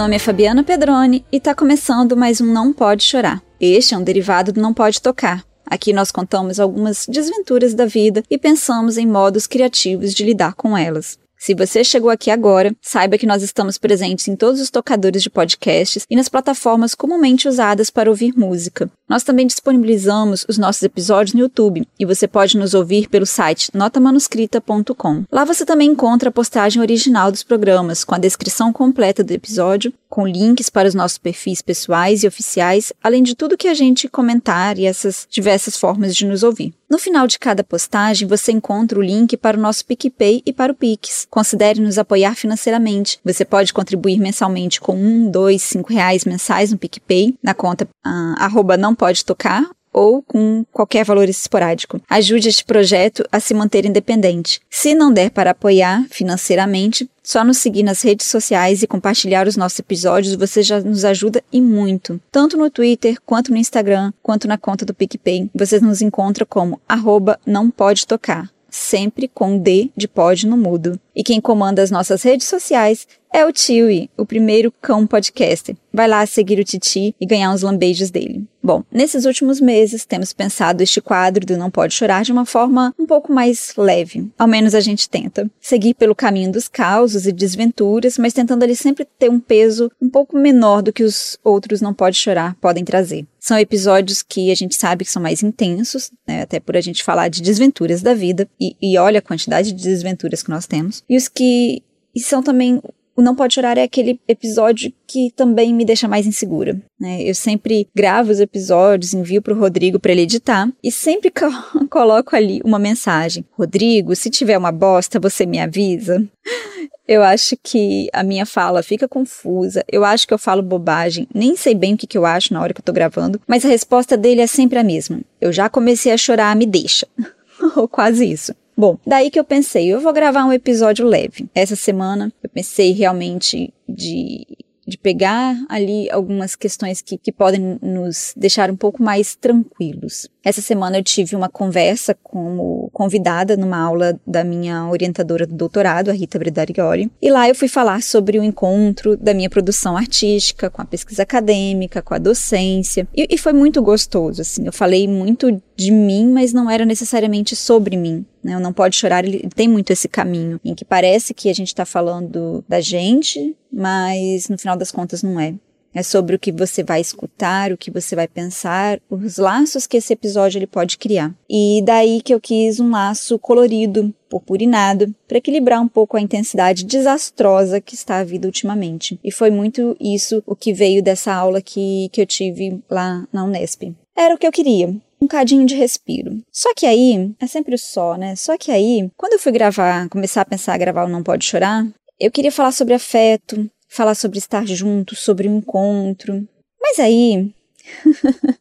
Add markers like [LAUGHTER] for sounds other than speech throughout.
Nome é Fabiana Pedroni e está começando mais um Não Pode Chorar. Este é um derivado do Não Pode Tocar. Aqui nós contamos algumas desventuras da vida e pensamos em modos criativos de lidar com elas. Se você chegou aqui agora, saiba que nós estamos presentes em todos os tocadores de podcasts e nas plataformas comumente usadas para ouvir música. Nós também disponibilizamos os nossos episódios no YouTube e você pode nos ouvir pelo site notamanuscrita.com. Lá você também encontra a postagem original dos programas, com a descrição completa do episódio, com links para os nossos perfis pessoais e oficiais, além de tudo que a gente comentar e essas diversas formas de nos ouvir. No final de cada postagem, você encontra o link para o nosso PicPay e para o Pix. Considere nos apoiar financeiramente. Você pode contribuir mensalmente com um, dois, cinco reais mensais no PicPay, na conta uh, arroba não pode tocar, ou com qualquer valor esporádico. Ajude este projeto a se manter independente. Se não der para apoiar financeiramente, só nos seguir nas redes sociais e compartilhar os nossos episódios você já nos ajuda e muito. Tanto no Twitter, quanto no Instagram, quanto na conta do PicPay. Você nos encontra como arroba não pode tocar sempre com D de pod no mudo. E quem comanda as nossas redes sociais é o Tiwi, o primeiro cão podcaster. Vai lá seguir o Titi e ganhar uns lambejos dele. Bom, nesses últimos meses temos pensado este quadro do Não Pode Chorar de uma forma um pouco mais leve. Ao menos a gente tenta. Seguir pelo caminho dos causos e desventuras, mas tentando ali sempre ter um peso um pouco menor do que os outros Não Pode Chorar podem trazer. São episódios que a gente sabe que são mais intensos, né, até por a gente falar de desventuras da vida, e, e olha a quantidade de desventuras que nós temos. E os que e são também o Não Pode Chorar é aquele episódio que também me deixa mais insegura. Né? Eu sempre gravo os episódios, envio para o Rodrigo para ele editar e sempre [LAUGHS] co coloco ali uma mensagem: Rodrigo, se tiver uma bosta, você me avisa. [LAUGHS] Eu acho que a minha fala fica confusa, eu acho que eu falo bobagem, nem sei bem o que, que eu acho na hora que eu tô gravando, mas a resposta dele é sempre a mesma. Eu já comecei a chorar, me deixa. [LAUGHS] Ou quase isso. Bom, daí que eu pensei, eu vou gravar um episódio leve. Essa semana eu pensei realmente de de pegar ali algumas questões que, que podem nos deixar um pouco mais tranquilos. Essa semana eu tive uma conversa como convidada numa aula da minha orientadora do doutorado, a Rita Bredarioli, e lá eu fui falar sobre o encontro da minha produção artística com a pesquisa acadêmica, com a docência, e, e foi muito gostoso, assim, eu falei muito de mim, mas não era necessariamente sobre mim. Né? O Não Pode Chorar, ele tem muito esse caminho, em que parece que a gente está falando da gente, mas no final das contas não é. É sobre o que você vai escutar, o que você vai pensar, os laços que esse episódio ele pode criar. E daí que eu quis um laço colorido, purpurinado, para equilibrar um pouco a intensidade desastrosa que está a vida ultimamente. E foi muito isso o que veio dessa aula que, que eu tive lá na Unesp. Era o que eu queria, um cadinho de respiro. Só que aí, é sempre o só, né? Só que aí, quando eu fui gravar, começar a pensar a gravar o Não Pode Chorar, eu queria falar sobre afeto, falar sobre estar junto, sobre o um encontro. Mas aí, [LAUGHS]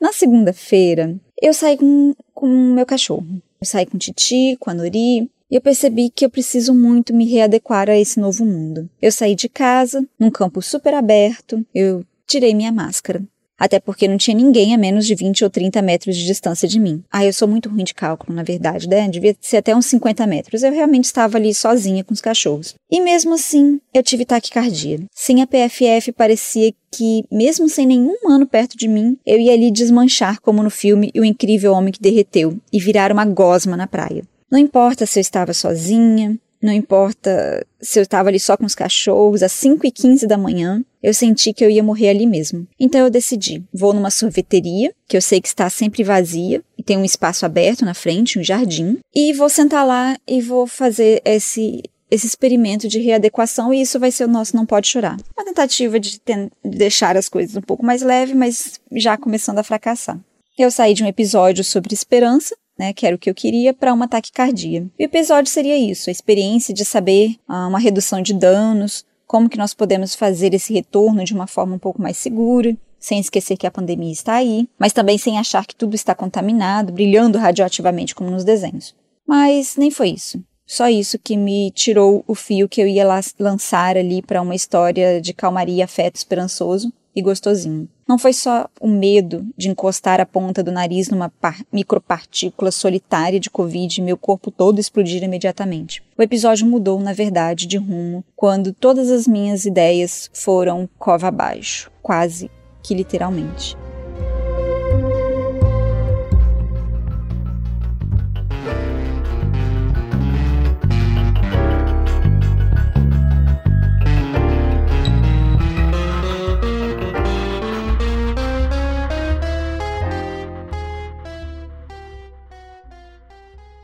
na segunda-feira, eu saí com o meu cachorro. Eu saí com o Titi, com a Nori, e eu percebi que eu preciso muito me readequar a esse novo mundo. Eu saí de casa, num campo super aberto, eu tirei minha máscara. Até porque não tinha ninguém a menos de 20 ou 30 metros de distância de mim. Ah, eu sou muito ruim de cálculo, na verdade, né? Devia ser até uns 50 metros. Eu realmente estava ali sozinha com os cachorros. E mesmo assim, eu tive taquicardia. Sem a PFF, parecia que, mesmo sem nenhum humano perto de mim, eu ia ali desmanchar como no filme O Incrível Homem que Derreteu e virar uma gosma na praia. Não importa se eu estava sozinha, não importa se eu estava ali só com os cachorros, às 5 e 15 da manhã, eu senti que eu ia morrer ali mesmo. Então eu decidi, vou numa sorveteria, que eu sei que está sempre vazia, e tem um espaço aberto na frente, um jardim, e vou sentar lá e vou fazer esse esse experimento de readequação e isso vai ser o nosso Não Pode Chorar. Uma tentativa de, de deixar as coisas um pouco mais leve, mas já começando a fracassar. Eu saí de um episódio sobre esperança, né, que era o que eu queria, para uma taquicardia. E o episódio seria isso, a experiência de saber ah, uma redução de danos, como que nós podemos fazer esse retorno de uma forma um pouco mais segura, sem esquecer que a pandemia está aí, mas também sem achar que tudo está contaminado, brilhando radioativamente como nos desenhos. Mas nem foi isso. Só isso que me tirou o fio que eu ia lançar ali para uma história de calmaria, afeto esperançoso e gostosinho. Não foi só o medo de encostar a ponta do nariz numa micropartícula solitária de Covid e meu corpo todo explodir imediatamente. O episódio mudou, na verdade, de rumo quando todas as minhas ideias foram cova abaixo, quase que literalmente.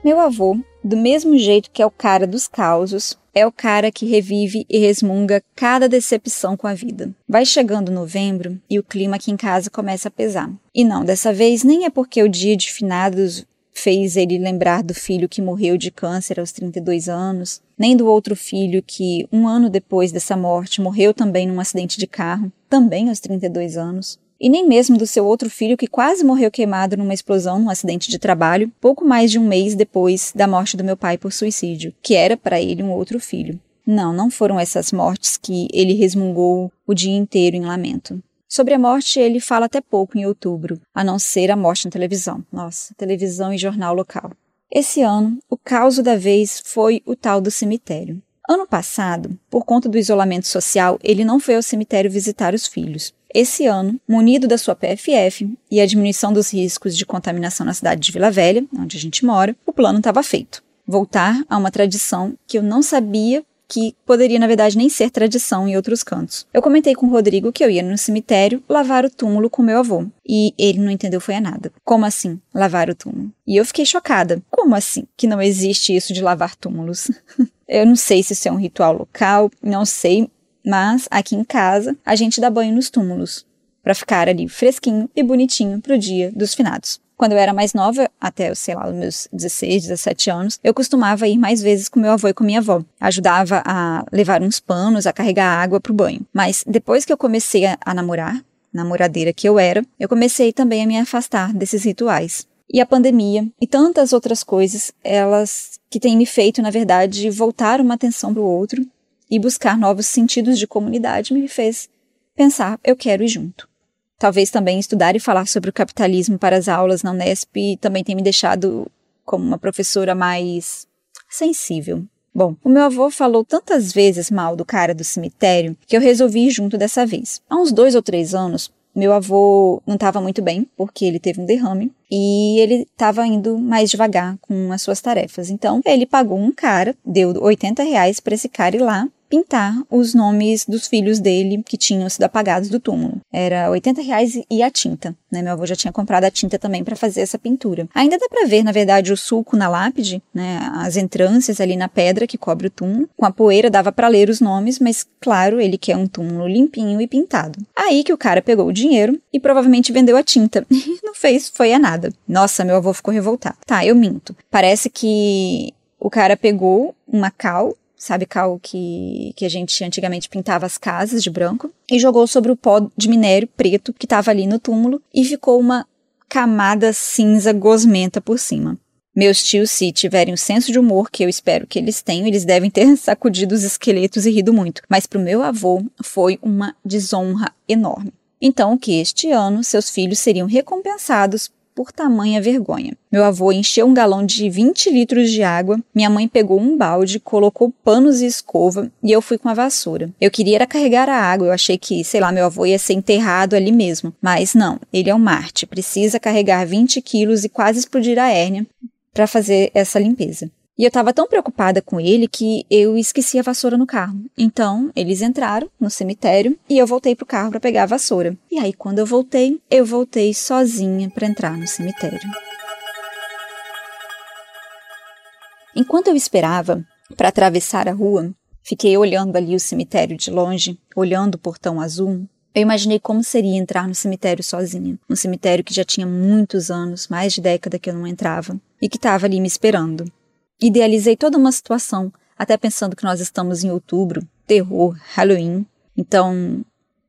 Meu avô, do mesmo jeito que é o cara dos causos, é o cara que revive e resmunga cada decepção com a vida. Vai chegando novembro e o clima aqui em casa começa a pesar. E não, dessa vez nem é porque o dia de finados fez ele lembrar do filho que morreu de câncer aos 32 anos, nem do outro filho que, um ano depois dessa morte, morreu também num acidente de carro, também aos 32 anos e nem mesmo do seu outro filho que quase morreu queimado numa explosão num acidente de trabalho, pouco mais de um mês depois da morte do meu pai por suicídio, que era para ele um outro filho. Não, não foram essas mortes que ele resmungou o dia inteiro em lamento. Sobre a morte, ele fala até pouco em outubro, a não ser a morte na televisão. Nossa, televisão e jornal local. Esse ano, o caos da vez foi o tal do cemitério. Ano passado, por conta do isolamento social, ele não foi ao cemitério visitar os filhos. Esse ano, munido da sua PFF e a diminuição dos riscos de contaminação na cidade de Vila Velha, onde a gente mora, o plano estava feito. Voltar a uma tradição que eu não sabia que poderia, na verdade, nem ser tradição em outros cantos. Eu comentei com o Rodrigo que eu ia no cemitério lavar o túmulo com meu avô. E ele não entendeu foi a nada. Como assim, lavar o túmulo? E eu fiquei chocada. Como assim que não existe isso de lavar túmulos? [LAUGHS] eu não sei se isso é um ritual local, não sei, mas aqui em casa a gente dá banho nos túmulos para ficar ali fresquinho e bonitinho pro dia dos finados. Quando eu era mais nova, até, sei lá, os meus 16, 17 anos, eu costumava ir mais vezes com meu avô e com minha avó. Ajudava a levar uns panos, a carregar água pro banho. Mas depois que eu comecei a, namorar, namoradeira que eu era, eu comecei também a me afastar desses rituais. E a pandemia e tantas outras coisas, elas que têm me feito, na verdade, voltar uma atenção para o outro e buscar novos sentidos de comunidade me fez pensar, eu quero ir junto. Talvez também estudar e falar sobre o capitalismo para as aulas na Unesp também tenha me deixado como uma professora mais sensível. Bom, o meu avô falou tantas vezes mal do cara do cemitério que eu resolvi ir junto dessa vez. Há uns dois ou três anos, meu avô não estava muito bem, porque ele teve um derrame, e ele estava indo mais devagar com as suas tarefas. Então, ele pagou um cara, deu 80 reais para esse cara ir lá pintar os nomes dos filhos dele que tinham sido apagados do túmulo. Era 80 reais e a tinta, né? Meu avô já tinha comprado a tinta também para fazer essa pintura. Ainda dá para ver, na verdade, o sulco na lápide, né? As entrâncias ali na pedra que cobre o túmulo. Com a poeira dava para ler os nomes, mas claro, ele quer um túmulo limpinho e pintado. Aí que o cara pegou o dinheiro e provavelmente vendeu a tinta. [LAUGHS] Não fez, foi a nada. Nossa, meu avô ficou revoltado. Tá, eu minto. Parece que o cara pegou uma cal sabe, cal que, que a gente antigamente pintava as casas de branco, e jogou sobre o pó de minério preto que estava ali no túmulo e ficou uma camada cinza gosmenta por cima. Meus tios, se tiverem o senso de humor que eu espero que eles tenham, eles devem ter [LAUGHS] sacudido os esqueletos e rido muito. Mas para o meu avô foi uma desonra enorme. Então, que este ano seus filhos seriam recompensados por tamanha vergonha. Meu avô encheu um galão de 20 litros de água, minha mãe pegou um balde, colocou panos e escova e eu fui com a vassoura. Eu queria era carregar a água, eu achei que, sei lá, meu avô ia ser enterrado ali mesmo. Mas não, ele é um Marte, precisa carregar 20 quilos e quase explodir a hérnia para fazer essa limpeza. E eu estava tão preocupada com ele que eu esqueci a vassoura no carro. Então, eles entraram no cemitério e eu voltei pro carro para pegar a vassoura. E aí, quando eu voltei, eu voltei sozinha para entrar no cemitério. Enquanto eu esperava, para atravessar a rua, fiquei olhando ali o cemitério de longe, olhando o portão azul. Eu imaginei como seria entrar no cemitério sozinha, um cemitério que já tinha muitos anos, mais de década que eu não entrava, e que estava ali me esperando. Idealizei toda uma situação, até pensando que nós estamos em outubro, terror, Halloween. Então,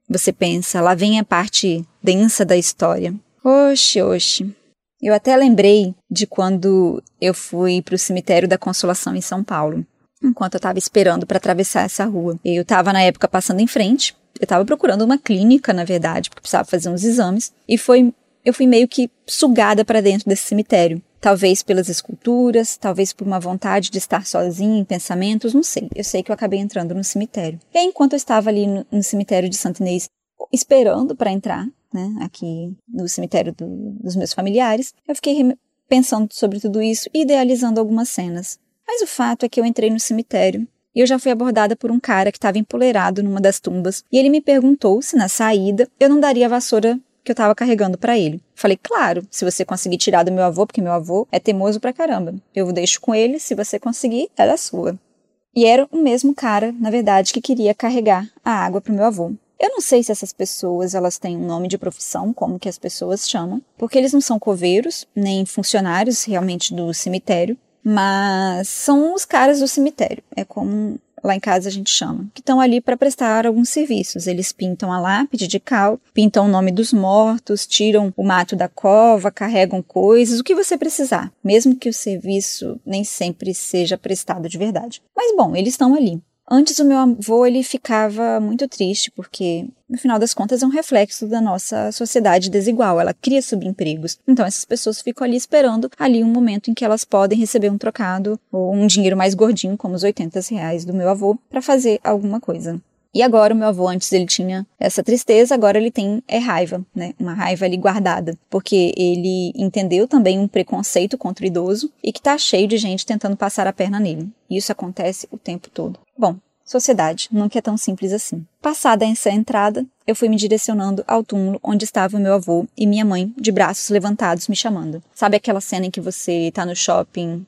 você pensa, lá vem a parte densa da história. Oxe, oxe. Eu até lembrei de quando eu fui para o cemitério da Consolação em São Paulo, enquanto eu estava esperando para atravessar essa rua. Eu estava na época passando em frente, eu estava procurando uma clínica, na verdade, porque precisava fazer uns exames, e foi eu fui meio que sugada para dentro desse cemitério. Talvez pelas esculturas, talvez por uma vontade de estar sozinha em pensamentos, não sei. Eu sei que eu acabei entrando no cemitério. E aí, enquanto eu estava ali no, no cemitério de Santo Inês, esperando para entrar, né, aqui no cemitério do, dos meus familiares, eu fiquei pensando sobre tudo isso e idealizando algumas cenas. Mas o fato é que eu entrei no cemitério e eu já fui abordada por um cara que estava empoleirado numa das tumbas e ele me perguntou se na saída eu não daria a vassoura que eu estava carregando para ele. Falei, claro, se você conseguir tirar do meu avô, porque meu avô é teimoso pra caramba. Eu deixo com ele, se você conseguir, é da sua. E era o mesmo cara, na verdade, que queria carregar a água pro meu avô. Eu não sei se essas pessoas elas têm um nome de profissão, como que as pessoas chamam, porque eles não são coveiros, nem funcionários realmente do cemitério, mas são os caras do cemitério. É como lá em casa a gente chama, que estão ali para prestar alguns serviços. Eles pintam a lápide de cal, pintam o nome dos mortos, tiram o mato da cova, carregam coisas, o que você precisar, mesmo que o serviço nem sempre seja prestado de verdade. Mas bom, eles estão ali. Antes o meu avô ele ficava muito triste porque no final das contas é um reflexo da nossa sociedade desigual, ela cria subempregos. Então essas pessoas ficam ali esperando ali um momento em que elas podem receber um trocado ou um dinheiro mais gordinho, como os 80 reais do meu avô, para fazer alguma coisa. E agora o meu avô, antes ele tinha essa tristeza, agora ele tem é raiva, né? Uma raiva ali guardada, porque ele entendeu também um preconceito contra o idoso e que tá cheio de gente tentando passar a perna nele. E isso acontece o tempo todo. Bom, sociedade nunca é tão simples assim. Passada essa entrada, eu fui me direcionando ao túmulo onde estava meu avô e minha mãe, de braços levantados, me chamando. Sabe aquela cena em que você tá no shopping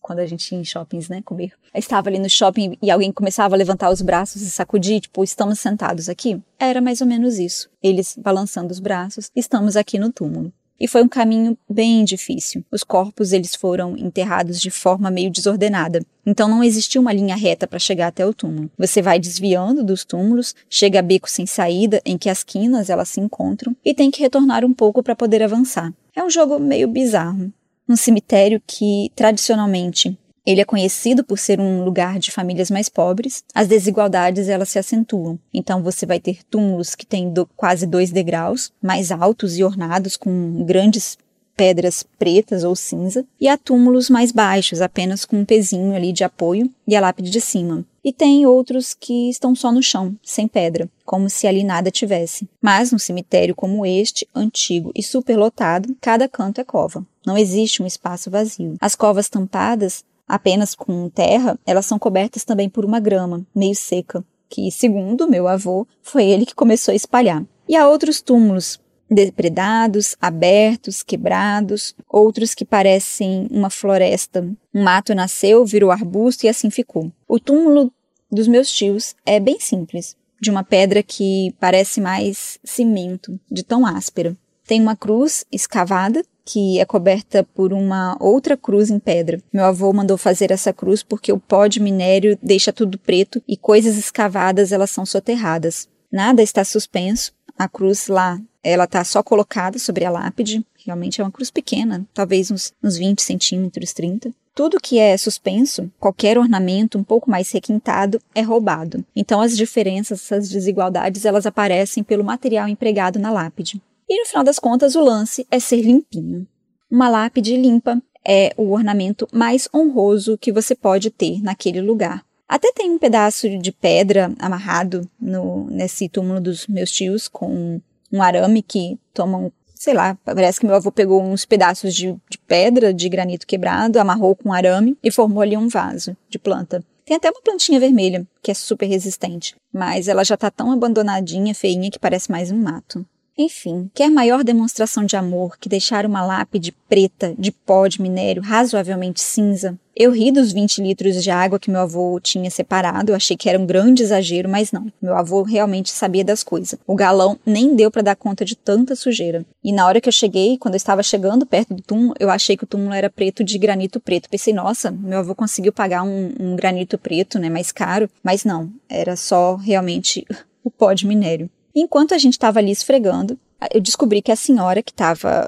quando a gente ia em shoppings, né, comer. Estava ali no shopping e alguém começava a levantar os braços e sacudir, tipo, estamos sentados aqui? Era mais ou menos isso. Eles balançando os braços, estamos aqui no túmulo. E foi um caminho bem difícil. Os corpos eles foram enterrados de forma meio desordenada. Então não existia uma linha reta para chegar até o túmulo. Você vai desviando dos túmulos, chega a beco sem saída em que as quinas elas se encontram e tem que retornar um pouco para poder avançar. É um jogo meio bizarro, um cemitério que, tradicionalmente, ele é conhecido por ser um lugar de famílias mais pobres. As desigualdades elas se acentuam. Então você vai ter túmulos que têm do, quase dois degraus, mais altos e ornados com grandes pedras pretas ou cinza, e há túmulos mais baixos, apenas com um pezinho ali de apoio e a lápide de cima. E tem outros que estão só no chão, sem pedra, como se ali nada tivesse. Mas num cemitério como este, antigo e superlotado, cada canto é cova. Não existe um espaço vazio. As covas tampadas apenas com terra, elas são cobertas também por uma grama, meio seca, que, segundo meu avô, foi ele que começou a espalhar. E há outros túmulos depredados, abertos, quebrados, outros que parecem uma floresta. Um mato nasceu, virou arbusto e assim ficou. O túmulo dos meus tios é bem simples, de uma pedra que parece mais cimento, de tão áspera. Tem uma cruz escavada que é coberta por uma outra cruz em pedra. Meu avô mandou fazer essa cruz porque o pó de minério deixa tudo preto e coisas escavadas elas são soterradas. Nada está suspenso. A cruz lá ela está só colocada sobre a lápide. Realmente é uma cruz pequena, talvez uns, uns 20 centímetros, 30. Tudo que é suspenso, qualquer ornamento um pouco mais requintado, é roubado. Então as diferenças, essas desigualdades, elas aparecem pelo material empregado na lápide. E no final das contas, o lance é ser limpinho. Uma lápide limpa é o ornamento mais honroso que você pode ter naquele lugar. Até tem um pedaço de pedra amarrado no, nesse túmulo dos meus tios com um arame que tomam, sei lá, parece que meu avô pegou uns pedaços de, de pedra, de granito quebrado, amarrou com arame e formou ali um vaso de planta. Tem até uma plantinha vermelha, que é super resistente, mas ela já tá tão abandonadinha, feinha, que parece mais um mato. Enfim, quer maior demonstração de amor que deixar uma lápide preta de pó de minério razoavelmente cinza? Eu ri dos 20 litros de água que meu avô tinha separado, achei que era um grande exagero, mas não. Meu avô realmente sabia das coisas. O galão nem deu para dar conta de tanta sujeira. E na hora que eu cheguei, quando eu estava chegando perto do túmulo, eu achei que o túmulo era preto de granito preto. Pensei, nossa, meu avô conseguiu pagar um, um granito preto, né, mais caro. Mas não, era só realmente [LAUGHS] o pó de minério. Enquanto a gente estava ali esfregando, eu descobri que a senhora que estava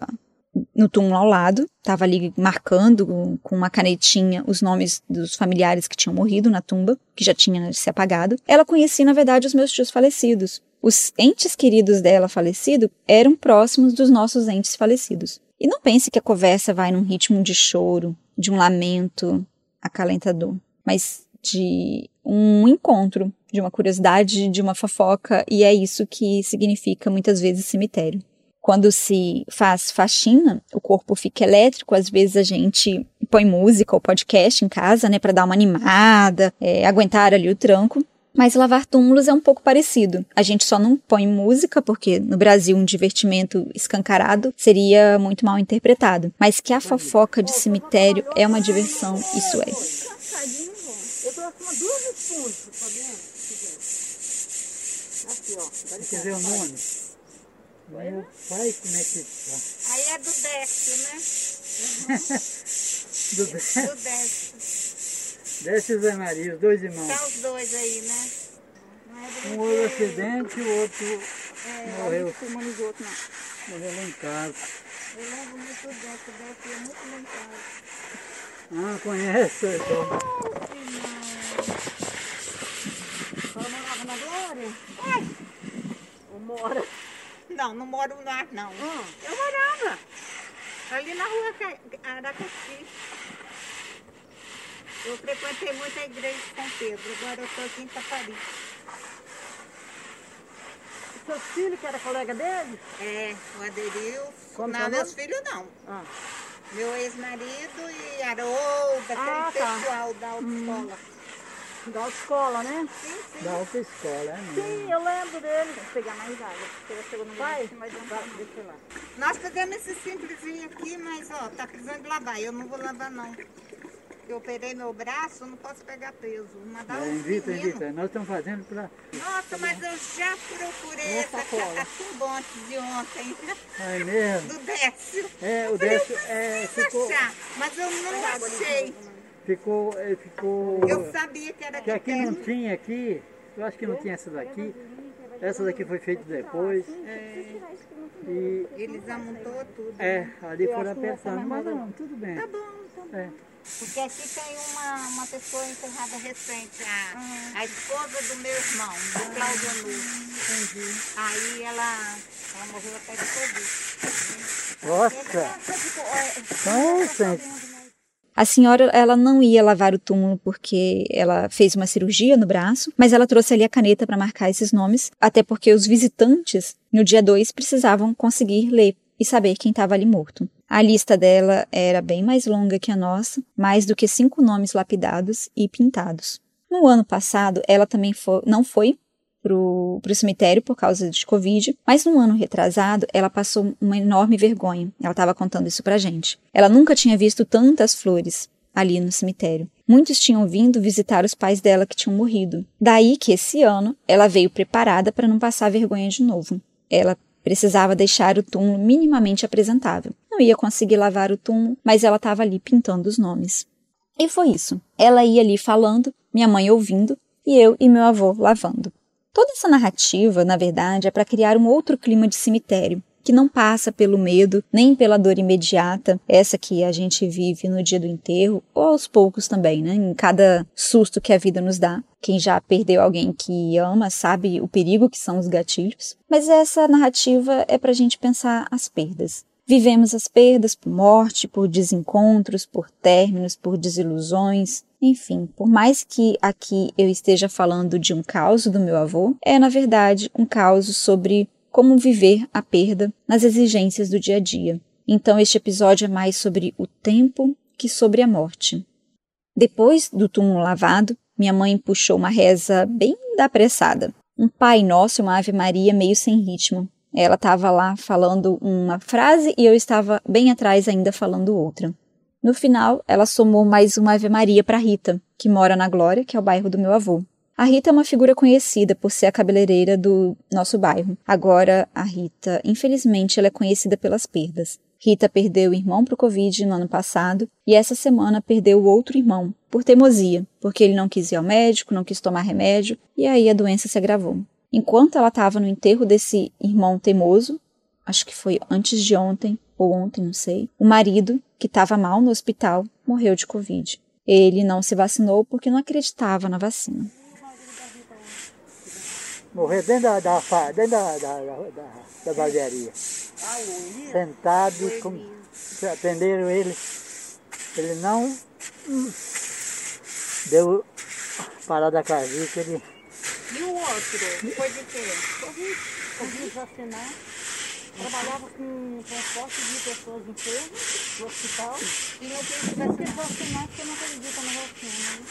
no túmulo ao lado, estava ali marcando com uma canetinha os nomes dos familiares que tinham morrido na tumba, que já tinha se apagado. Ela conhecia, na verdade, os meus tios falecidos. Os entes queridos dela falecido eram próximos dos nossos entes falecidos. E não pense que a conversa vai num ritmo de choro, de um lamento acalentador, mas de um encontro, de uma curiosidade, de uma fofoca, e é isso que significa muitas vezes cemitério. Quando se faz faxina, o corpo fica elétrico, às vezes a gente põe música ou podcast em casa, né, para dar uma animada, é, aguentar ali o tranco. Mas lavar túmulos é um pouco parecido. A gente só não põe música, porque no Brasil um divertimento escancarado seria muito mal interpretado. Mas que a fofoca de cemitério é uma diversão, isso é. Trouxe uma duas esponjas, Fabiana, se Aqui, ó. Quer ver o nome? Meu pai, como é que tá? Aí é do Décio, né? [LAUGHS] do Décio? Do Décio. Décio e Zé Maria, os dois irmãos. Tá os dois aí, né? É um houve acidente e o outro é, morreu. Não nos outros, não. Morreu lá em casa. Eu lembro muito do Décio, o Décio ia muito lá em casa. Ah, conhece, então. Glória? Ai! Ou mora? Não, não moro lá, não. Hum. Eu morava. Ali na rua Aracati. Eu frequentei muito a igreja de São Pedro. Agora eu estou aqui em Tapari. Seu filho que era colega dele? É, o Aderilson. Como não, meus filhos não. Ah. Meu ex-marido e Harolda, ah, aquele tá. pessoal da autoescola. Hum. Da autoescola, né? Sim, sim. Da autoescola, é mesmo. Sim, eu lembro dele. Vou pegar mais água, porque ela chegou no Vai, mais um vai, deixa lá. Nós fizemos esse simplesinho aqui, mas ó, tá precisando de lavar. Eu não vou lavar não. Eu operei meu braço, não posso pegar peso. Mandar é, invita, invita. Nós estamos fazendo para... Nossa, mas eu já procurei essa, essa tumbante de ontem. É mesmo? [LAUGHS] Do Décio. É, o Décio... É, ficou... achar, mas eu não achei. Ficou, ficou... Eu sabia que era que aqui não tinha aqui. Eu acho que não tinha essa daqui. Essa daqui foi feita depois. É. E... Eles amontou tudo. É, ali foram apertando. Mas não, tudo bem. Tá bom, tá bom. É. Porque aqui tem uma, uma pessoa enterrada recente, a, uhum. a esposa do meu irmão, do Cláudio Entendi. Aí ela, ela morreu até de Covid. Nossa! Nossa! A senhora, ela não ia lavar o túmulo porque ela fez uma cirurgia no braço, mas ela trouxe ali a caneta para marcar esses nomes, até porque os visitantes, no dia 2, precisavam conseguir ler e saber quem estava ali morto. A lista dela era bem mais longa que a nossa, mais do que cinco nomes lapidados e pintados. No ano passado, ela também foi, não foi para o cemitério por causa de Covid, mas no ano retrasado, ela passou uma enorme vergonha. Ela estava contando isso para gente. Ela nunca tinha visto tantas flores ali no cemitério. Muitos tinham vindo visitar os pais dela que tinham morrido. Daí que esse ano ela veio preparada para não passar vergonha de novo. Ela Precisava deixar o túmulo minimamente apresentável. Não ia conseguir lavar o túmulo, mas ela estava ali pintando os nomes. E foi isso. Ela ia ali falando, minha mãe ouvindo, e eu e meu avô lavando. Toda essa narrativa, na verdade, é para criar um outro clima de cemitério, que não passa pelo medo, nem pela dor imediata, essa que a gente vive no dia do enterro, ou aos poucos também, né? Em cada susto que a vida nos dá. Quem já perdeu alguém que ama sabe o perigo que são os gatilhos. Mas essa narrativa é para a gente pensar as perdas. Vivemos as perdas por morte, por desencontros, por términos, por desilusões, enfim, por mais que aqui eu esteja falando de um caos do meu avô, é na verdade um caos sobre como viver a perda nas exigências do dia a dia. Então, este episódio é mais sobre o tempo que sobre a morte. Depois do túmulo lavado, minha mãe puxou uma reza bem da apressada. Um Pai Nosso uma Ave Maria meio sem ritmo. Ela estava lá falando uma frase e eu estava bem atrás ainda falando outra. No final, ela somou mais uma Ave Maria para Rita, que mora na Glória, que é o bairro do meu avô. A Rita é uma figura conhecida por ser a cabeleireira do nosso bairro. Agora, a Rita, infelizmente, ela é conhecida pelas perdas. Rita perdeu o irmão para o Covid no ano passado e essa semana perdeu o outro irmão, por teimosia, porque ele não quis ir ao médico, não quis tomar remédio e aí a doença se agravou. Enquanto ela estava no enterro desse irmão teimoso, acho que foi antes de ontem, ou ontem, não sei, o marido, que estava mal no hospital, morreu de Covid. Ele não se vacinou porque não acreditava na vacina. Morreu dentro da, da, dentro da, da, da, da barbearia. Sentado, com, atenderam ele. Ele não deu parada cardíaca, ele e o outro? Foi de quê? Covid. Covid vacinar. Trabalhava com transporte de pessoas enfermas do hospital. E não quis vacinar porque não acredita na vacina. Né?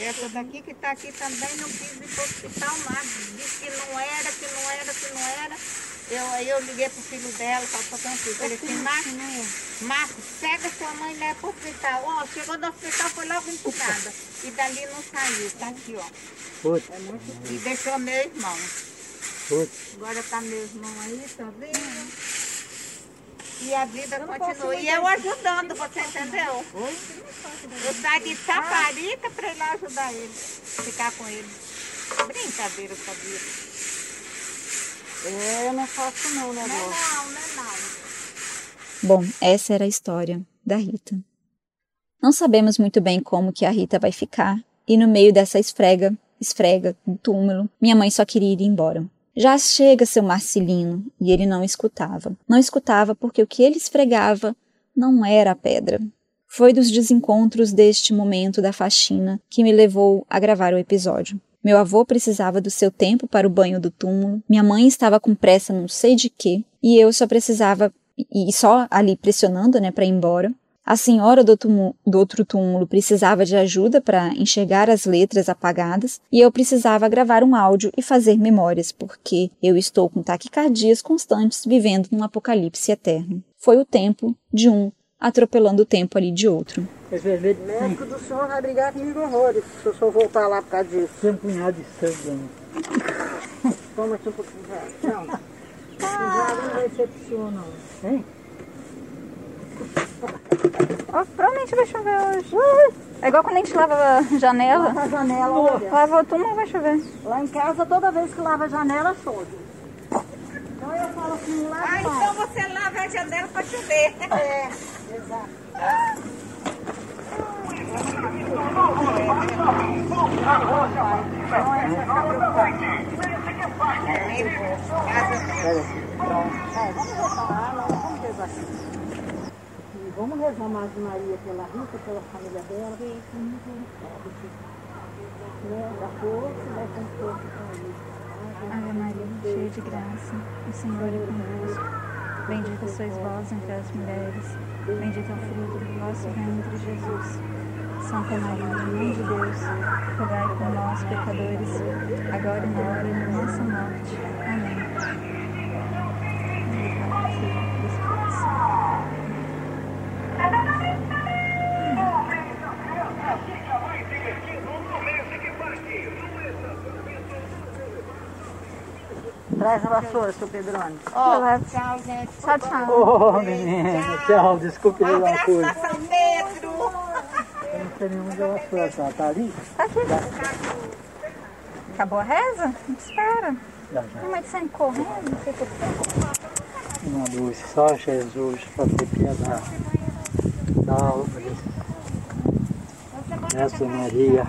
Essa daqui que está aqui também não quis ir para o hospital mais. Disse que não era, que não era, que não era. Eu, aí eu liguei pro filho dela, falou tranquilo. Ele assim, Marcos, Marcos, pega sua mãe e leva pro hospital. Ó, chegou no hospital, foi logo entubada. E dali não saiu, tá aqui, ó. É muito... E deixou meu irmão. Agora tá meu irmão aí, tá vendo? E a vida continua. E eu ajudando, você entendeu? Oi? Eu saí de Taparica para ir lá ajudar ele. Ficar com ele. Brincadeira, sabia? É, eu não faço não, né, Não, não, não, não. Bom, essa era a história da Rita. Não sabemos muito bem como que a Rita vai ficar, e no meio dessa esfrega, esfrega, um túmulo, minha mãe só queria ir embora. Já chega seu Marcelino, e ele não escutava. Não escutava porque o que ele esfregava não era a pedra. Foi dos desencontros deste momento da faxina que me levou a gravar o episódio. Meu avô precisava do seu tempo para o banho do túmulo, minha mãe estava com pressa não sei de quê, e eu só precisava, e só ali pressionando, né, para ir embora. A senhora do, túmulo, do outro túmulo precisava de ajuda para enxergar as letras apagadas e eu precisava gravar um áudio e fazer memórias, porque eu estou com taquicardias constantes vivendo num apocalipse eterno. Foi o tempo de um atropelando o tempo ali de outro. O médico do senhor vai brigar comigo horrores se o senhor voltar lá por causa disso. Tem um punhado de sangue. Toma aqui um pouquinho. Não. Já não vai ser pro senhor, não. Hein? Oh, provavelmente vai chover hoje. É igual quando a gente lava a janela. Lava a janela, olha. Lava o túmulo, vai chover. Lá em casa, toda vez que lava a janela, chove. Então eu falo assim, lá Ah, então você lava a janela para chover. É, exato. Vamos rezar mais Maria pela Rita, pela família dela. Né? Da força, né? Com força com. Ave Maria, cheia de graça, o Senhor é convosco. Bendita sois vós entre as mulheres, bendito é o fruto do vosso ventre, Jesus. Santa Maria, Mãe de Deus, rogai por nós, pecadores, agora e na hora de nossa morte. Amém. Traz a vassoura, seu Pedrone. Oh, tchau, gente. Tchau, tchau. Ô, oh, menina, tchau, desculpe um uma coisa. São Pedro. Eu não sei nenhuma da vassoura, tá, tá ali? Tá aqui. Acabou a reza? Espera. Já, já. Mas sai correndo, não sei porquê. Uma luz, só Jesus para ter piedade da alma Essa Maria.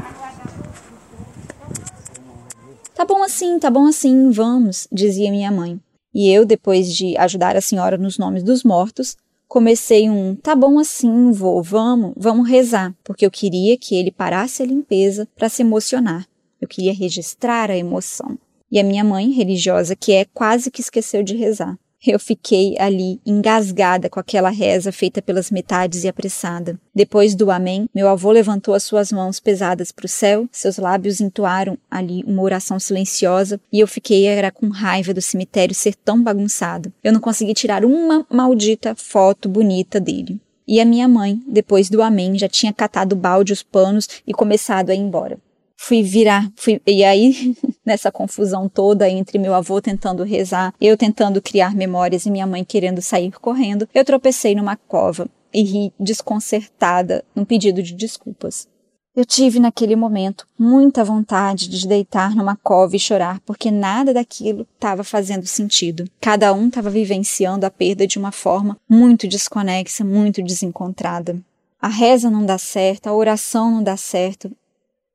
Tá bom assim, tá bom assim, vamos, dizia minha mãe. E eu, depois de ajudar a senhora nos nomes dos mortos, comecei um tá bom assim, vou, vamos, vamos rezar, porque eu queria que ele parasse a limpeza para se emocionar. Eu queria registrar a emoção. E a minha mãe, religiosa que é, quase que esqueceu de rezar. Eu fiquei ali engasgada com aquela reza feita pelas metades e apressada. Depois do Amém, meu avô levantou as suas mãos pesadas para o céu, seus lábios entoaram ali uma oração silenciosa e eu fiquei era com raiva do cemitério ser tão bagunçado. Eu não consegui tirar uma maldita foto bonita dele. E a minha mãe, depois do Amém, já tinha catado o balde, os panos e começado a ir embora fui virar, fui, e aí [LAUGHS] nessa confusão toda entre meu avô tentando rezar, eu tentando criar memórias e minha mãe querendo sair correndo, eu tropecei numa cova e ri desconcertada num pedido de desculpas. Eu tive naquele momento muita vontade de deitar numa cova e chorar, porque nada daquilo estava fazendo sentido. Cada um estava vivenciando a perda de uma forma muito desconexa, muito desencontrada. A reza não dá certo, a oração não dá certo,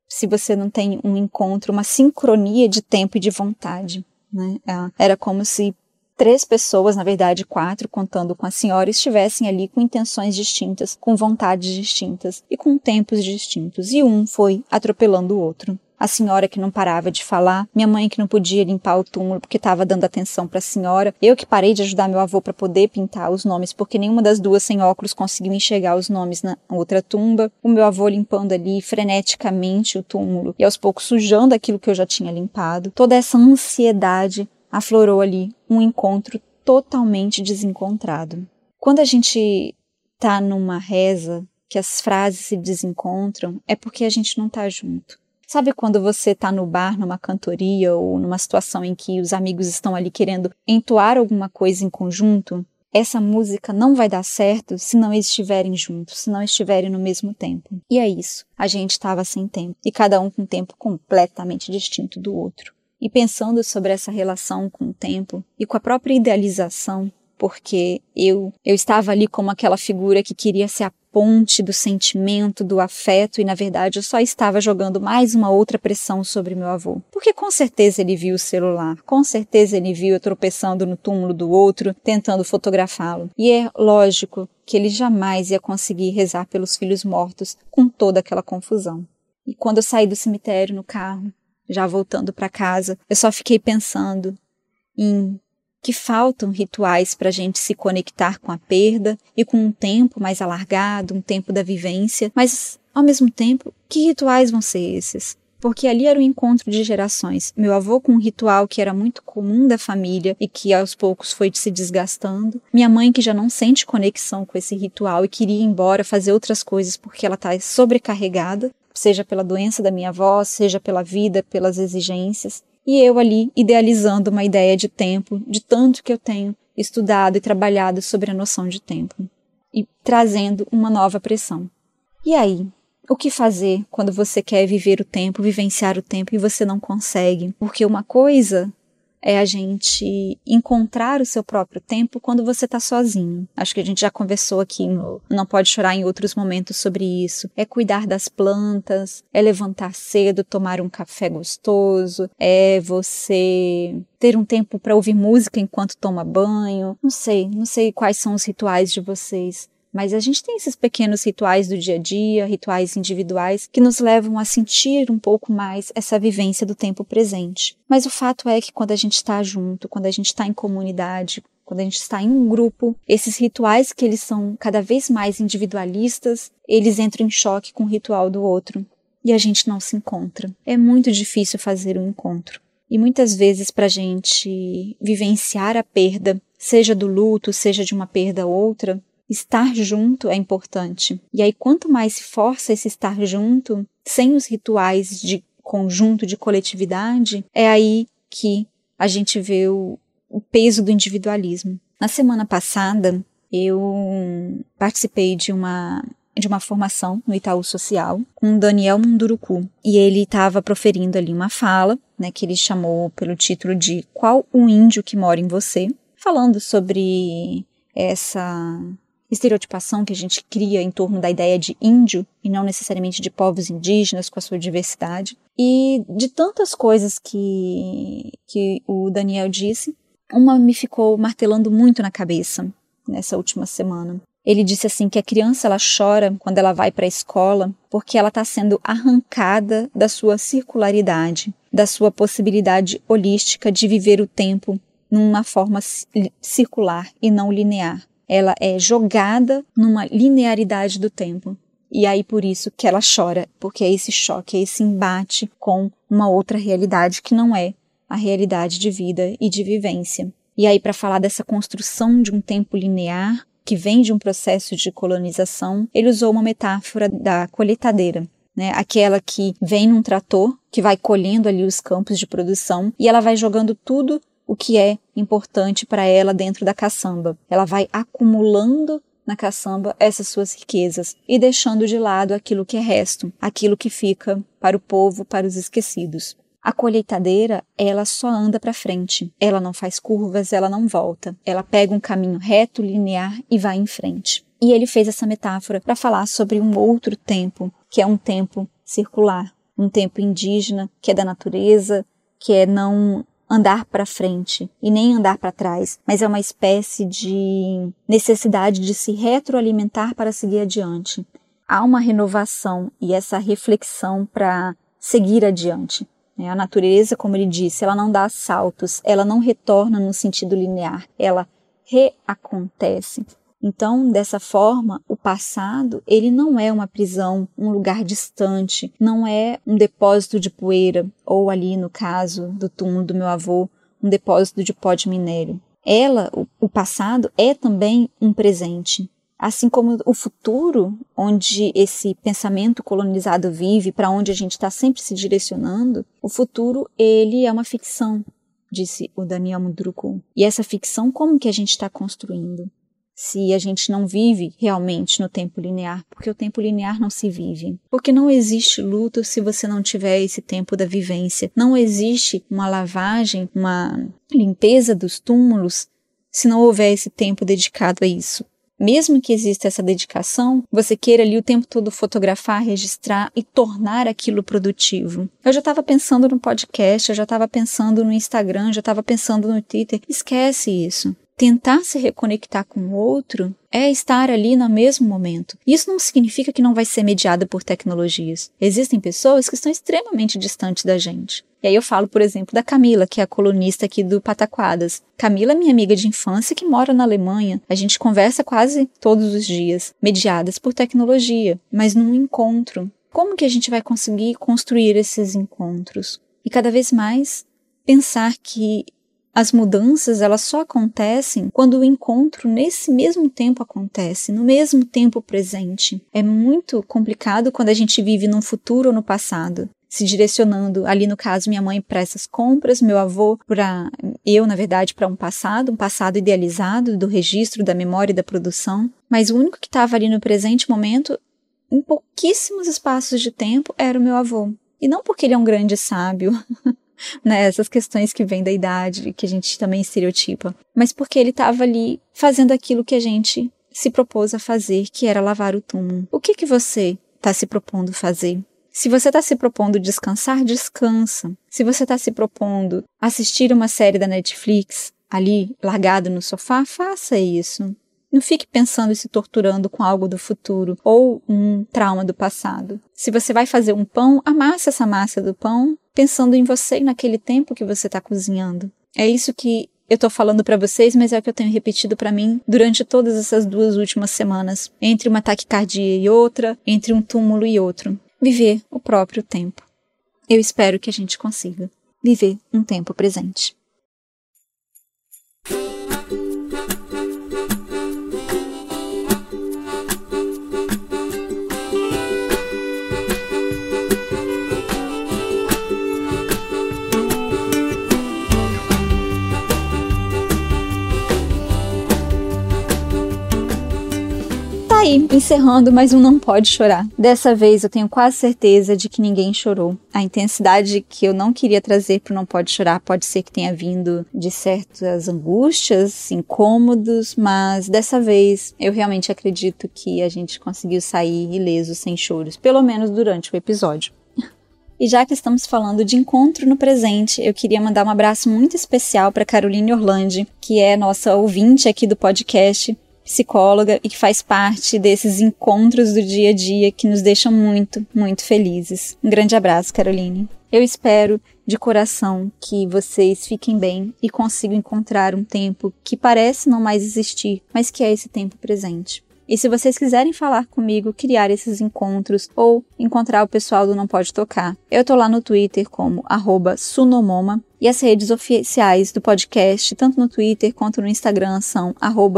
se você não tem um encontro, uma sincronia de tempo e de vontade. Né? É, era como se três pessoas, na verdade quatro, contando com a senhora, estivessem ali com intenções distintas, com vontades distintas e com tempos distintos, e um foi atropelando o outro a senhora que não parava de falar, minha mãe que não podia limpar o túmulo porque estava dando atenção para a senhora, eu que parei de ajudar meu avô para poder pintar os nomes porque nenhuma das duas sem óculos conseguiu enxergar os nomes na outra tumba, o meu avô limpando ali freneticamente o túmulo e aos poucos sujando aquilo que eu já tinha limpado. Toda essa ansiedade aflorou ali um encontro totalmente desencontrado. Quando a gente tá numa reza que as frases se desencontram, é porque a gente não tá junto. Sabe quando você está no bar, numa cantoria ou numa situação em que os amigos estão ali querendo entoar alguma coisa em conjunto? Essa música não vai dar certo se não estiverem juntos, se não estiverem no mesmo tempo. E é isso. A gente estava sem tempo e cada um com um tempo completamente distinto do outro. E pensando sobre essa relação com o tempo e com a própria idealização, porque eu eu estava ali como aquela figura que queria ser a ponte do sentimento, do afeto, e na verdade eu só estava jogando mais uma outra pressão sobre meu avô. Porque com certeza ele viu o celular, com certeza ele viu eu tropeçando no túmulo do outro, tentando fotografá-lo. E é lógico que ele jamais ia conseguir rezar pelos filhos mortos com toda aquela confusão. E quando eu saí do cemitério no carro, já voltando para casa, eu só fiquei pensando em que faltam rituais para a gente se conectar com a perda e com um tempo mais alargado, um tempo da vivência, mas ao mesmo tempo, que rituais vão ser esses? Porque ali era um encontro de gerações. Meu avô com um ritual que era muito comum da família e que aos poucos foi se desgastando. Minha mãe que já não sente conexão com esse ritual e queria ir embora fazer outras coisas porque ela está sobrecarregada, seja pela doença da minha avó, seja pela vida, pelas exigências e eu ali idealizando uma ideia de tempo, de tanto que eu tenho estudado e trabalhado sobre a noção de tempo, e trazendo uma nova pressão. E aí, o que fazer quando você quer viver o tempo, vivenciar o tempo e você não consegue? Porque uma coisa é a gente encontrar o seu próprio tempo quando você está sozinho. Acho que a gente já conversou aqui no Não Pode Chorar em outros momentos sobre isso. É cuidar das plantas, é levantar cedo, tomar um café gostoso, é você ter um tempo para ouvir música enquanto toma banho. Não sei, não sei quais são os rituais de vocês. Mas a gente tem esses pequenos rituais do dia a dia, rituais individuais, que nos levam a sentir um pouco mais essa vivência do tempo presente. Mas o fato é que quando a gente está junto, quando a gente está em comunidade, quando a gente está em um grupo, esses rituais que eles são cada vez mais individualistas, eles entram em choque com o ritual do outro e a gente não se encontra. É muito difícil fazer um encontro. E muitas vezes para a gente vivenciar a perda, seja do luto, seja de uma perda outra, estar junto é importante. E aí, quanto mais se força esse estar junto, sem os rituais de conjunto, de coletividade, é aí que a gente vê o, o peso do individualismo. Na semana passada, eu participei de uma de uma formação no Itaú Social com Daniel Munduruku e ele estava proferindo ali uma fala, né, que ele chamou pelo título de Qual o índio que mora em você, falando sobre essa estereotipação que a gente cria em torno da ideia de índio e não necessariamente de povos indígenas com a sua diversidade. E de tantas coisas que, que o Daniel disse, uma me ficou martelando muito na cabeça nessa última semana. Ele disse assim que a criança ela chora quando ela vai para a escola porque ela está sendo arrancada da sua circularidade, da sua possibilidade holística de viver o tempo numa forma circular e não linear. Ela é jogada numa linearidade do tempo. E aí por isso que ela chora, porque é esse choque, é esse embate com uma outra realidade que não é a realidade de vida e de vivência. E aí para falar dessa construção de um tempo linear, que vem de um processo de colonização, ele usou uma metáfora da colheitadeira, né? Aquela que vem num trator, que vai colhendo ali os campos de produção e ela vai jogando tudo o que é importante para ela dentro da caçamba. Ela vai acumulando na caçamba essas suas riquezas e deixando de lado aquilo que é resto, aquilo que fica para o povo, para os esquecidos. A colheitadeira, ela só anda para frente. Ela não faz curvas, ela não volta. Ela pega um caminho reto, linear e vai em frente. E ele fez essa metáfora para falar sobre um outro tempo, que é um tempo circular, um tempo indígena, que é da natureza, que é não andar para frente e nem andar para trás, mas é uma espécie de necessidade de se retroalimentar para seguir adiante. Há uma renovação e essa reflexão para seguir adiante. Né? A natureza, como ele disse, ela não dá saltos, ela não retorna no sentido linear, ela reacontece. Então, dessa forma, o passado, ele não é uma prisão, um lugar distante, não é um depósito de poeira, ou ali no caso do túmulo do meu avô, um depósito de pó de minério. Ela, o passado, é também um presente. Assim como o futuro, onde esse pensamento colonizado vive, para onde a gente está sempre se direcionando, o futuro ele é uma ficção, disse o Daniel Mudruku. E essa ficção, como que a gente está construindo? Se a gente não vive realmente no tempo linear, porque o tempo linear não se vive. Porque não existe luto se você não tiver esse tempo da vivência. Não existe uma lavagem, uma limpeza dos túmulos se não houver esse tempo dedicado a isso mesmo que exista essa dedicação, você queira ali o tempo todo fotografar, registrar e tornar aquilo produtivo. Eu já estava pensando no podcast, eu já estava pensando no Instagram, já estava pensando no Twitter. Esquece isso. Tentar se reconectar com o outro é estar ali no mesmo momento. Isso não significa que não vai ser mediada por tecnologias. Existem pessoas que estão extremamente distantes da gente. E aí eu falo, por exemplo, da Camila, que é a colunista aqui do Pataquadas. Camila é minha amiga de infância que mora na Alemanha. A gente conversa quase todos os dias, mediadas por tecnologia, mas num encontro. Como que a gente vai conseguir construir esses encontros? E cada vez mais pensar que as mudanças elas só acontecem quando o encontro nesse mesmo tempo acontece, no mesmo tempo presente. É muito complicado quando a gente vive num futuro ou no passado se direcionando ali no caso minha mãe para essas compras, meu avô para eu na verdade para um passado, um passado idealizado do registro da memória e da produção, mas o único que estava ali no presente momento, em pouquíssimos espaços de tempo, era o meu avô. E não porque ele é um grande sábio, [LAUGHS] [LAUGHS] né, essas questões que vêm da idade, que a gente também estereotipa, mas porque ele estava ali fazendo aquilo que a gente se propôs a fazer, que era lavar o túmulo. O que que você está se propondo fazer? Se você está se propondo descansar, descansa. Se você está se propondo assistir uma série da Netflix ali largado no sofá, faça isso. Não fique pensando e se torturando com algo do futuro ou um trauma do passado. Se você vai fazer um pão, amasse essa massa do pão pensando em você e naquele tempo que você está cozinhando. É isso que eu estou falando para vocês, mas é o que eu tenho repetido para mim durante todas essas duas últimas semanas, entre uma taquicardia e outra, entre um túmulo e outro. Viver o próprio tempo. Eu espero que a gente consiga viver um tempo presente. Aí, encerrando mais um Não Pode Chorar. Dessa vez eu tenho quase certeza de que ninguém chorou. A intensidade que eu não queria trazer para Não Pode Chorar pode ser que tenha vindo de certas angústias, incômodos, mas dessa vez eu realmente acredito que a gente conseguiu sair ileso, sem choros, pelo menos durante o episódio. [LAUGHS] E já que estamos falando de encontro no presente, eu queria mandar um abraço muito especial para Caroline Orlandi, que é nossa ouvinte aqui do podcast psicóloga e que faz parte desses encontros do dia a dia que nos deixam muito, muito felizes. Um grande abraço, Caroline. Eu espero de coração que vocês fiquem bem e consigam encontrar um tempo que parece não mais existir, mas que é esse tempo presente. E se vocês quiserem falar comigo, criar esses encontros ou encontrar o pessoal do Não Pode Tocar, eu tô lá no Twitter como sunomoma e as redes oficiais do podcast, tanto no Twitter quanto no Instagram, são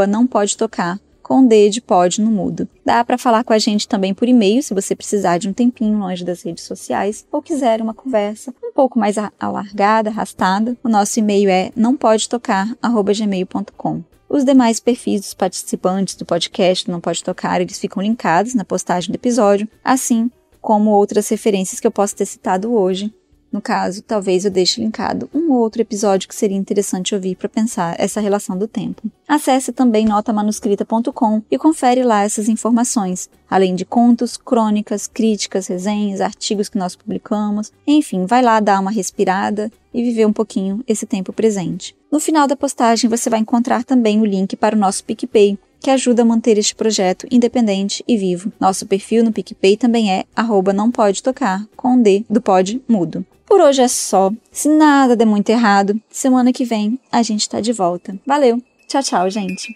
não pode tocar com D de pode no mudo. Dá para falar com a gente também por e-mail, se você precisar de um tempinho longe das redes sociais ou quiser uma conversa um pouco mais alargada, arrastada. O nosso e-mail é não pode tocar@gmail.com. Os demais perfis dos participantes do podcast Não Pode Tocar, eles ficam linkados na postagem do episódio, assim como outras referências que eu posso ter citado hoje no caso, talvez eu deixe linkado um ou outro episódio que seria interessante ouvir para pensar essa relação do tempo. Acesse também notamanuscrita.com e confere lá essas informações, além de contos, crônicas, críticas, resenhas, artigos que nós publicamos. Enfim, vai lá dar uma respirada e viver um pouquinho esse tempo presente. No final da postagem você vai encontrar também o link para o nosso PicPay, que ajuda a manter este projeto independente e vivo. Nosso perfil no PicPay também é arroba não pode tocar, com D do pode mudo. Por hoje é só. Se nada der muito errado, semana que vem a gente tá de volta. Valeu! Tchau, tchau, gente!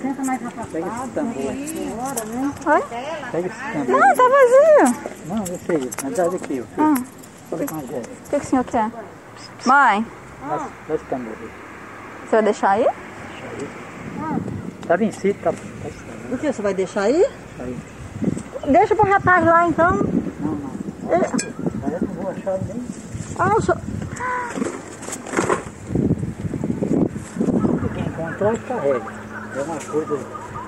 Senta mais afastado. Pega esse tambor. Oi? Pega esse tambor. Não, tá vazio. Não, eu sei. Mas dá daqui, filho. Ah. A gente. O que, que o senhor quer? Mãe, Dá esse tambor. aí. você vai deixar aí? Tá vencido, tá, tá. O que você vai deixar aí? Aí. Deixa pro rapaz lá então. Não, não. Mas eu não vou achar nem. Ah, o senhor... Quem encontrar, carrega. É uma coisa.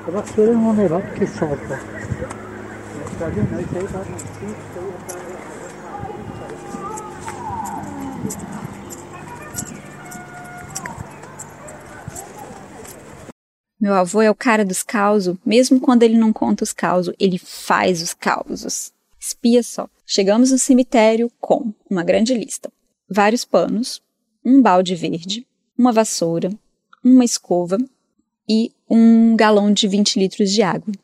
A vassoura eu não vou levar porque tá vendo? Isso aí tá vencido, Meu avô é o cara dos causos, mesmo quando ele não conta os causos, ele faz os causos. Espia só. Chegamos no cemitério com uma grande lista: vários panos, um balde verde, uma vassoura, uma escova e um galão de 20 litros de água.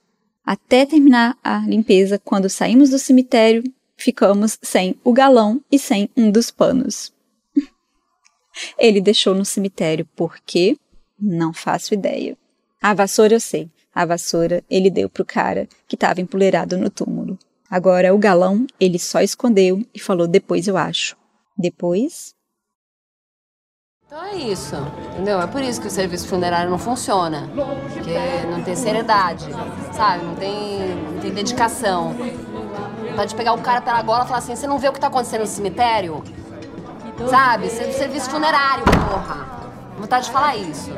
Até terminar a limpeza, quando saímos do cemitério, ficamos sem o galão e sem um dos panos. [LAUGHS] Ele deixou no cemitério por quê? Não faço ideia. A vassoura eu sei. A vassoura ele deu pro cara que estava empoleirado no túmulo. Agora o galão ele só escondeu e falou depois eu acho. Depois? Então é isso, entendeu? É por isso que o serviço funerário não funciona. Porque não tem seriedade, sabe? Não tem, não tem dedicação. Pode pegar o cara pela gola e falar assim: você não vê o que tá acontecendo no cemitério? Sabe? Ser- Serviço funerário, porra. Vontade de falar isso.